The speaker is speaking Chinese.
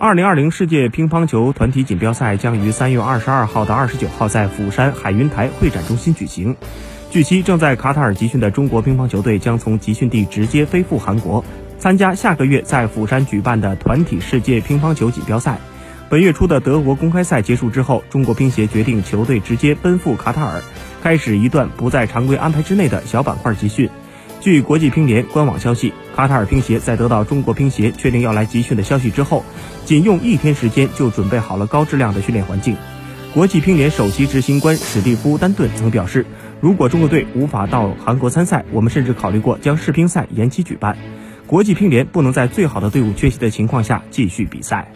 二零二零世界乒乓球团体锦标赛将于三月二十二号到二十九号在釜山海云台会展中心举行。据悉，正在卡塔尔集训的中国乒乓球队将从集训地直接飞赴韩国，参加下个月在釜山举办的团体世界乒乓球锦标赛。本月初的德国公开赛结束之后，中国乒协决定球队直接奔赴卡塔尔，开始一段不在常规安排之内的小板块集训。据国际乒联官网消息，卡塔尔乒协在得到中国乒协确定要来集训的消息之后，仅用一天时间就准备好了高质量的训练环境。国际乒联首席执行官史蒂夫·丹顿曾表示，如果中国队无法到韩国参赛，我们甚至考虑过将世乒赛延期举办。国际乒联不能在最好的队伍缺席的情况下继续比赛。